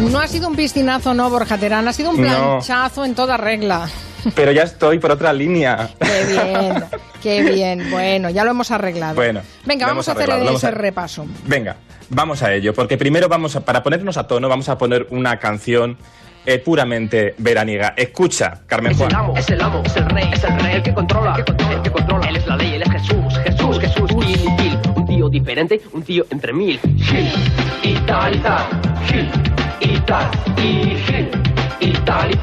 No ha sido un piscinazo, no, Borja Terán, ha sido un No. planchazo en toda regla. Pero ya estoy por otra línea. Qué bien, qué bien. Bueno, ya lo hemos arreglado. Bueno, Venga, vamos a hacer ese a- repaso. Venga, vamos a ello, porque primero vamos a, para ponernos a tono, vamos a poner una canción eh, puramente veraniega. Escucha, Carmen Es el Juan. amo, es el amo, es el rey, es el rey, el que controla, el que controla, el que controla. Él es la ley, él es Jesús, Jesús, Jesús, Gil, Gil. Un tío diferente, un tío entre mil. Gil, y tal, y tal, Gil, y tal, y Gil, y tal, y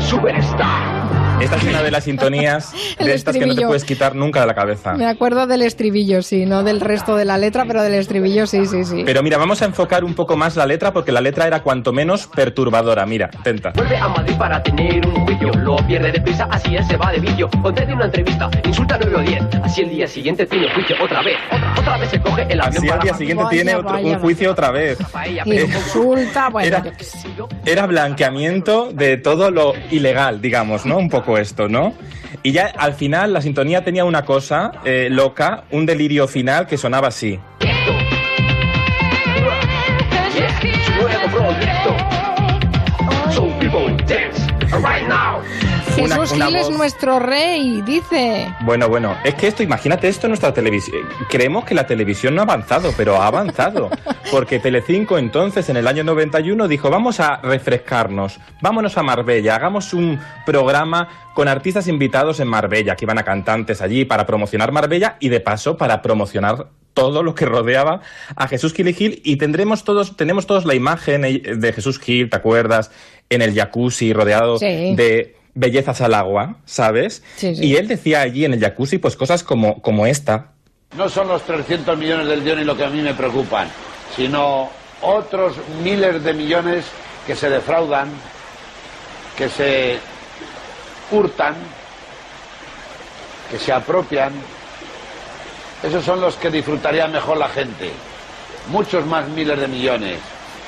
superstar. Esta es una de las sintonías El de estas que no te puedes quitar nunca de la cabeza. Me acuerdo del estribillo, sí, no del resto de la letra, pero del estribillo sí, sí, sí. Pero mira, vamos a enfocar un poco más la letra porque la letra era cuanto menos perturbadora. Mira, tenta. Vuelve a Madrid para tener un juicio, lo pierde deprisa, así él se va de vicio. Concede una entrevista, insulta 9 o 10, así el día siguiente tiene juicio otra vez. Otra, otra vez se coge el avión Así al día siguiente Vaya, tiene otro, vaya, un juicio otra vez. Insulta, bueno, Era-. Era blanqueamiento de todo lo ilegal, digamos, ¿no? Un poco esto, ¿no? Y ya al final la sintonía tenía una cosa eh, loca, un delirio final que sonaba así. Jesús una Gil es nuestro rey, dice. Bueno, bueno, es que esto, imagínate esto en nuestra televisión. Creemos que la televisión no ha avanzado, pero ha avanzado. Porque Telecinco entonces, en el año 91, dijo, vamos a refrescarnos, vámonos a Marbella, hagamos un programa con artistas invitados en Marbella, que iban a cantantes allí para promocionar Marbella y de paso para promocionar todo lo que rodeaba a Jesús Gil y Gil y tendremos todos, tenemos todos la imagen de Jesús Gil, ¿te acuerdas? En el jacuzzi rodeado Sí. de bellezas al agua, ¿sabes? Sí, sí. Y él decía allí en el jacuzzi pues cosas como, como esta. No son los 300 millones del Dioni lo que a mí me preocupan, sino otros miles de millones que se defraudan, que se hurtan, que se apropian. Esos son los que disfrutaría mejor la gente. Muchos más miles de millones,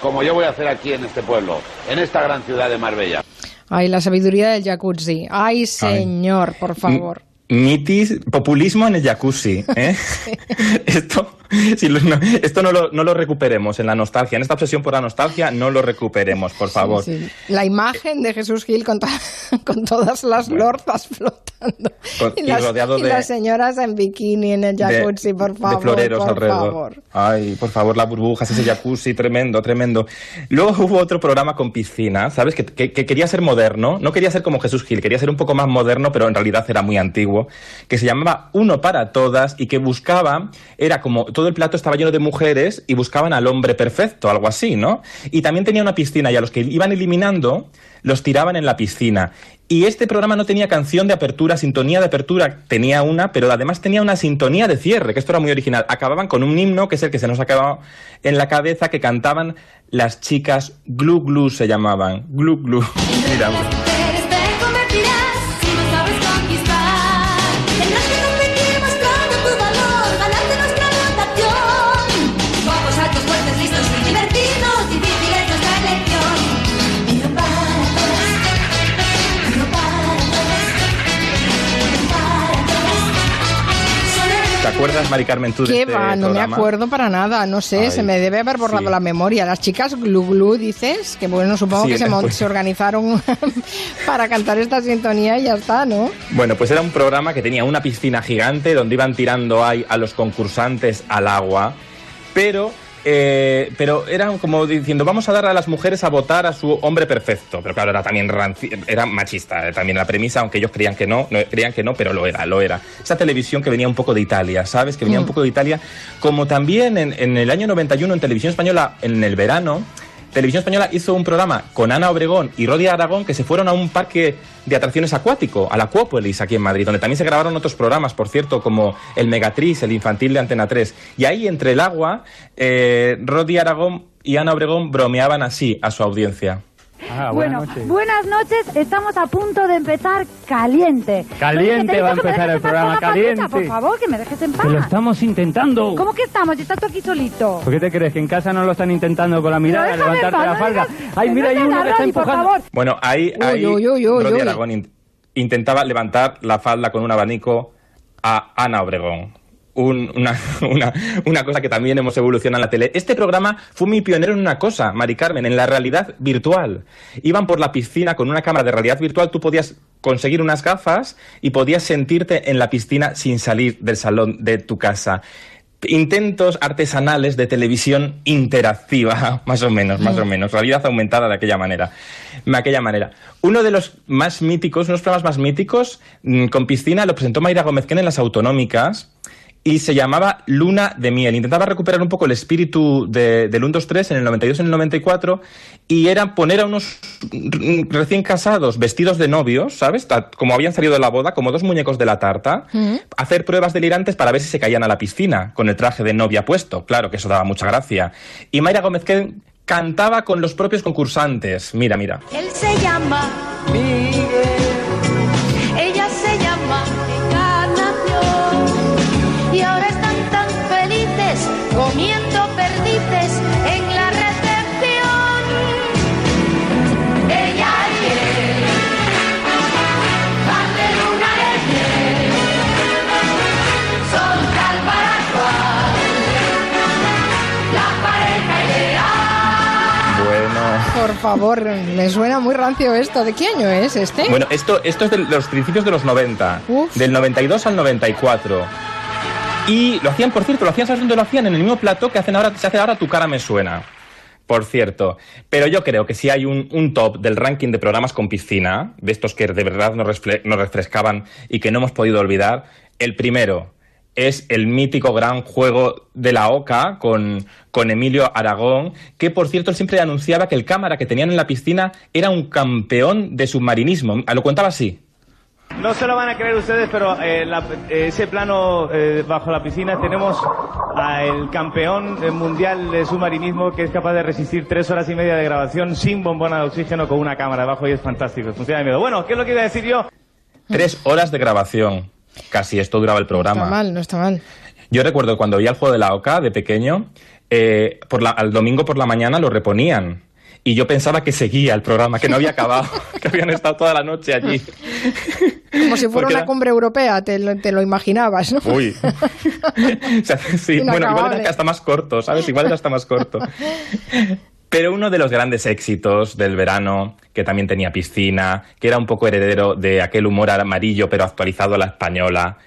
como yo voy a hacer aquí en este pueblo, en esta gran ciudad de Marbella. Ay, la sabiduría del jacuzzi. Ay, señor, por favor. Mitis, populismo en el jacuzzi. ¿eh? esto si lo- no, esto no, lo, no lo recuperemos en la nostalgia. En esta obsesión por la nostalgia no lo recuperemos, por favor. Sí, sí. La imagen de Jesús Gil con, to- con todas las lorzas flotando. Con- y las, rodeado y de- las señoras en bikini en el jacuzzi, de, por favor. de floreros por alrededor. favor. Ay, por favor, las burbujas, ese jacuzzi, tremendo, tremendo. Luego hubo otro programa con piscina, ¿sabes? Que, que- que quería ser moderno, no quería ser como Jesús Gil, quería ser un poco más moderno, pero en realidad era muy antiguo, que se llamaba Uno para Todas y que buscaba, era como todo el plato estaba lleno de mujeres y buscaban al hombre perfecto, algo así, ¿no? Y también tenía una piscina y a los que iban eliminando los tiraban en la piscina. Y este programa no tenía canción de apertura, sintonía de apertura, tenía una, pero además tenía una sintonía de cierre, que esto era muy original. Acababan con un himno, que es el que se nos quedado en la cabeza, que cantaban las chicas Glu Glu se llamaban. Glu Glu. Mira. ¿Te acuerdas, Mari Carmen, tú de ¿Qué este va? No me acuerdo para nada. No sé, Ay, se me debe haber borrado sí. la memoria. Las chicas Glu Glu, dices, que bueno, supongo Sí, que se, pues- se organizaron para cantar esta sintonía y ya está, ¿no? Bueno, pues era un programa que tenía una piscina gigante donde iban tirando ahí a los concursantes al agua, pero, eh, pero eran como diciendo, vamos a dar a las mujeres a votar a su hombre perfecto. Pero claro, era también ranci- era machista, eh, también la premisa, aunque ellos creían que no, no, creían que no, pero lo era, lo era. Esa televisión que venía un poco de Italia, ¿sabes? Que venía un poco de Italia, como también en, en el año 91 en Televisión Española, en el verano, Televisión Española hizo un programa con Ana Obregón y Rodi Aragón que se fueron a un parque de atracciones acuático, al Acuópolis, aquí en Madrid, donde también se grabaron otros programas, por cierto, como el Megatriz, el infantil de Antena 3. Y ahí, entre el agua, eh, Rodi Aragón y Ana Obregón bromeaban así a su audiencia. Ah, bueno, buenas noches. buenas noches. Estamos a punto de empezar caliente. Caliente Oye, va a empezar el programa, patita, caliente. Por favor, que me dejes en paz. Que lo estamos intentando. ¿Cómo que estamos? Estás tú aquí solito. ¿Por qué te crees que en casa no lo están intentando con la Pero mirada, en levantarte paz, la no falda? digas- Ay, mira, hay uno que está empujando. favor. Bueno, ahí, ahí uy, uy, uy, Rodi uy. Aragón in- intentaba levantar la falda con un abanico a Ana Obregón. Un- una, una- una cosa que también hemos evolucionado en la tele. Este programa fue muy pionero en una cosa, Mari Carmen, en la realidad virtual. Iban por la piscina con una cámara de realidad virtual, tú podías conseguir unas gafas y podías sentirte en la piscina sin salir del salón de tu casa. Intentos artesanales de televisión interactiva, más o menos, más o menos, realidad aumentada de aquella manera. De aquella manera. Uno de los más míticos, unos programas más míticos, mm, con piscina, lo presentó Mayra Gómez en las autonómicas y se llamaba Luna de Miel. Intentaba recuperar un poco el espíritu de, del 1, 2, 3 en el 92 y en el 94 y era poner a unos mm, recién casados vestidos de novios, ¿sabes? Como habían salido de la boda, como dos muñecos de la tarta, hacer pruebas delirantes para ver si se caían a la piscina con el traje de novia puesto. Claro que eso daba mucha gracia. Y Mayra Gómez que cantaba con los propios concursantes. Mira, mira. Él se llama Miguel. Comiendo perdices en la recepción. Ella y él van de luna de miel. Son tal para cual la pareja ideal. Bueno. Por favor, me suena muy rancio esto. ¿De qué año es este? Bueno, esto, esto es de los principios de los 90, Uf. del 92 al 94. Y lo hacían, por cierto, lo hacían, ¿sabes dónde lo hacían? En el mismo plató que hacen ahora, se hace ahora Tu cara me suena. Por cierto. Pero yo creo que si hay un, top del ranking de programas con piscina, de estos que de verdad nos, refle- nos refrescaban y que no hemos podido olvidar, el primero es el mítico gran juego de la OCA con, con Emilio Aragón, que por cierto siempre anunciaba que el cámara que tenían en la piscina era un campeón de submarinismo. Lo contaba así. No se lo van a creer ustedes, pero eh, la- eh, ese plano eh, bajo la piscina tenemos al campeón mundial de submarinismo que es capaz de resistir tres horas y media de grabación sin bombona de oxígeno con una cámara debajo y es fantástico, funciona de miedo. Bueno, ¿qué es lo que iba a decir yo? Tres horas de grabación. Casi esto duraba el No está programa. mal, no está mal. Yo recuerdo cuando veía el juego de la OCA de pequeño, eh, por la- al domingo por la mañana lo reponían. Y yo pensaba que seguía el programa, que no había acabado, que habían estado toda la noche allí. Como si fuera Porque una cumbre europea, te, lo- te lo imaginabas, ¿no? Uy. Sí, bueno, igual era hasta más corto, ¿sabes? Igual era hasta más corto. Pero uno de los grandes éxitos del verano, que también tenía piscina, que era un poco heredero de aquel humor amarillo pero actualizado a la española,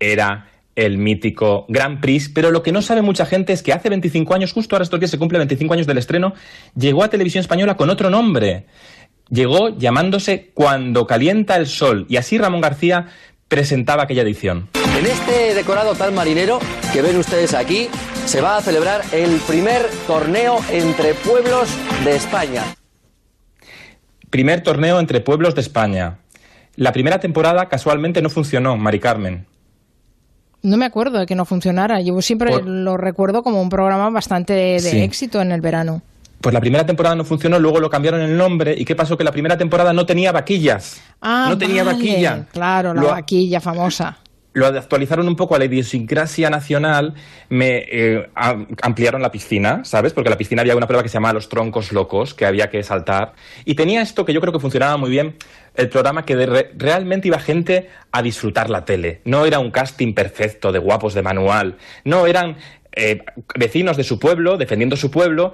era el mítico Grand Prix. Pero lo que no sabe mucha gente es que hace 25 años, justo ahora estos días se cumple 25 años del estreno, llegó a Televisión Española con otro nombre. Llegó llamándose Cuando calienta el sol. Y así Ramón García presentaba aquella edición. En este decorado tal marinero que ven ustedes aquí, se va a celebrar el primer torneo entre pueblos de España. Primer torneo entre pueblos de España. La primera temporada casualmente no funcionó, Mari Carmen. No me acuerdo de que no funcionara. Yo siempre Por- lo recuerdo como un programa bastante de Sí. éxito en el verano. Pues la primera temporada no funcionó, luego lo cambiaron el nombre. ¿Y qué pasó? Que la primera temporada no tenía vaquillas. Ah, no tenía vale. vaquilla. Claro, la Lo- vaquilla famosa. Lo actualizaron un poco a la idiosincrasia nacional, me eh, a- ampliaron la piscina, ¿sabes? Porque en la piscina había una prueba que se llamaba Los Troncos Locos, que había que saltar. Y tenía esto que yo creo que funcionaba muy bien, el programa que de re- realmente iba gente a disfrutar la tele. No era un casting perfecto de guapos de manual. No, eran eh, vecinos de su pueblo, defendiendo su pueblo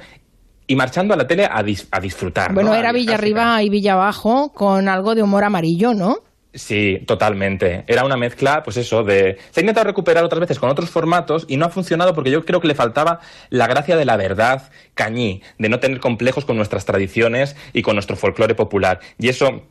y marchando a la tele a, dis- a disfrutar. Bueno, era Villa Arriba y Villa Abajo con algo de humor amarillo, ¿no? Sí, totalmente. Era una mezcla, pues eso, de... Se ha intentado recuperar otras veces con otros formatos y no ha funcionado porque yo creo que le faltaba la gracia de la verdad cañí, de no tener complejos con nuestras tradiciones y con nuestro folclore popular. Y eso...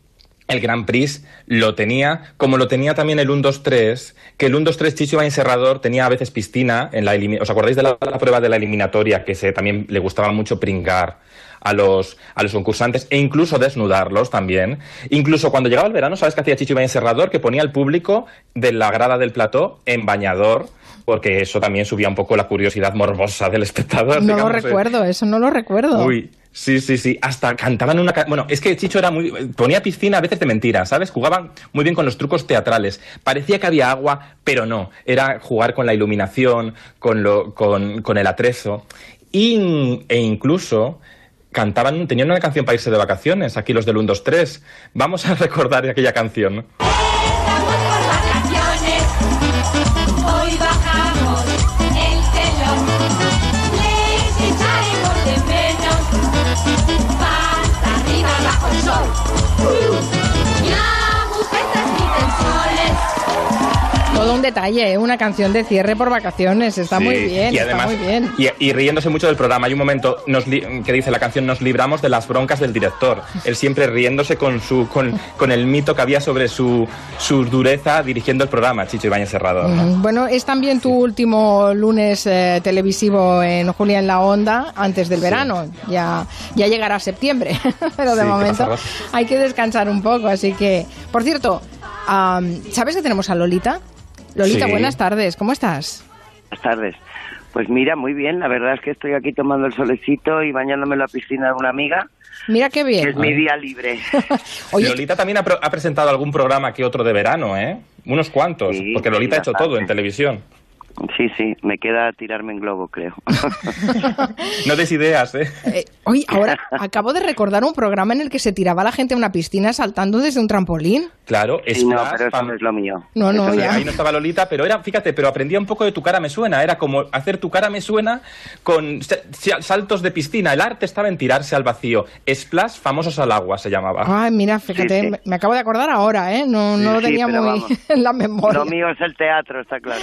El Grand Prix lo tenía, como lo tenía también el 1-2-3, que el 1-2-3 Chicho Ibañez Serrador tenía a veces piscina en la ¿Os acordáis de la, la prueba de la eliminatoria que se, también le gustaba mucho pringar a los, a los concursantes e incluso desnudarlos también? Incluso cuando llegaba el verano, ¿sabes qué hacía Chicho Ibañez Serrador? Que ponía al público de la grada del plató en bañador, porque eso también subía un poco la curiosidad morbosa del espectador. No lo digamos, eh. recuerdo, eso no lo recuerdo. Uy, sí, sí, sí. Hasta cantaban una. Bueno, es que Chicho era muy. Ponía piscina a veces de mentira, ¿sabes? Jugaban muy bien con los trucos teatrales. Parecía que había agua, pero no. Era jugar con la iluminación, con, lo, con, con el atrezo. Y- e incluso. Cantaban, tenían una canción para irse de vacaciones, aquí los del 1, 2, 3. Vamos a recordar aquella canción. Tijolo. Todo un detalle, ¿eh? una canción de cierre por vacaciones. Está Sí, muy bien, y está además, muy bien. Y, y riéndose mucho del programa. Hay un momento nos que dice la canción Nos libramos de las broncas del director. Él siempre riéndose con su con, con el mito que había sobre su, su dureza dirigiendo el programa, Chicho Ibáñez Serrado. Mm, Bueno, es también tu último lunes eh, televisivo en Julia en la Onda antes del verano. Ya, ya llegará septiembre, pero de momento hay que descansar un poco. Así que, por cierto, ¿sabes que tenemos a Lolita? Lolita, Sí. buenas tardes, ¿cómo estás? Buenas tardes. Pues mira, muy bien. La verdad es que estoy aquí tomando el solecito y bañándome en la piscina de una amiga. Mira qué que bien. es mi día libre. Lolita también ha, pro- ha presentado algún programa que otro de verano, ¿eh? Unos cuantos, Sí, porque Lolita ha hecho bastante. todo en televisión. Sí, sí, me queda tirarme en globo, creo. No des ideas, ¿eh? Eh, oye, ahora acabo de recordar un programa en el que se tiraba la gente a una piscina saltando desde un trampolín. Claro, Sí, no, Splash, pero eso no es lo mío. No, no, ya. Ahí no estaba Lolita, pero era, fíjate, pero aprendía un poco de tu cara me suena. Era como hacer tu cara me suena con sa- sa- saltos de piscina. El arte estaba en tirarse al vacío. Splash, famosos al agua, se llamaba. Ay, mira, fíjate, Sí, sí. Me, acabo de acordar ahora, ¿eh? No, no lo Sí, tenía muy vamos. en la memoria. Lo mío es el teatro, está claro.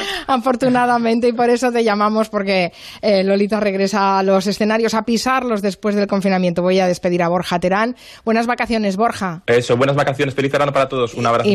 Afortunadamente, y por eso te llamamos, porque eh, Lolita regresa a los escenarios a pisarlos después del confinamiento. Voy a despedir a Borja Terán. Buenas vacaciones, Borja. Eso, buenas vacaciones, feliz verano para todos. Un abrazo. Y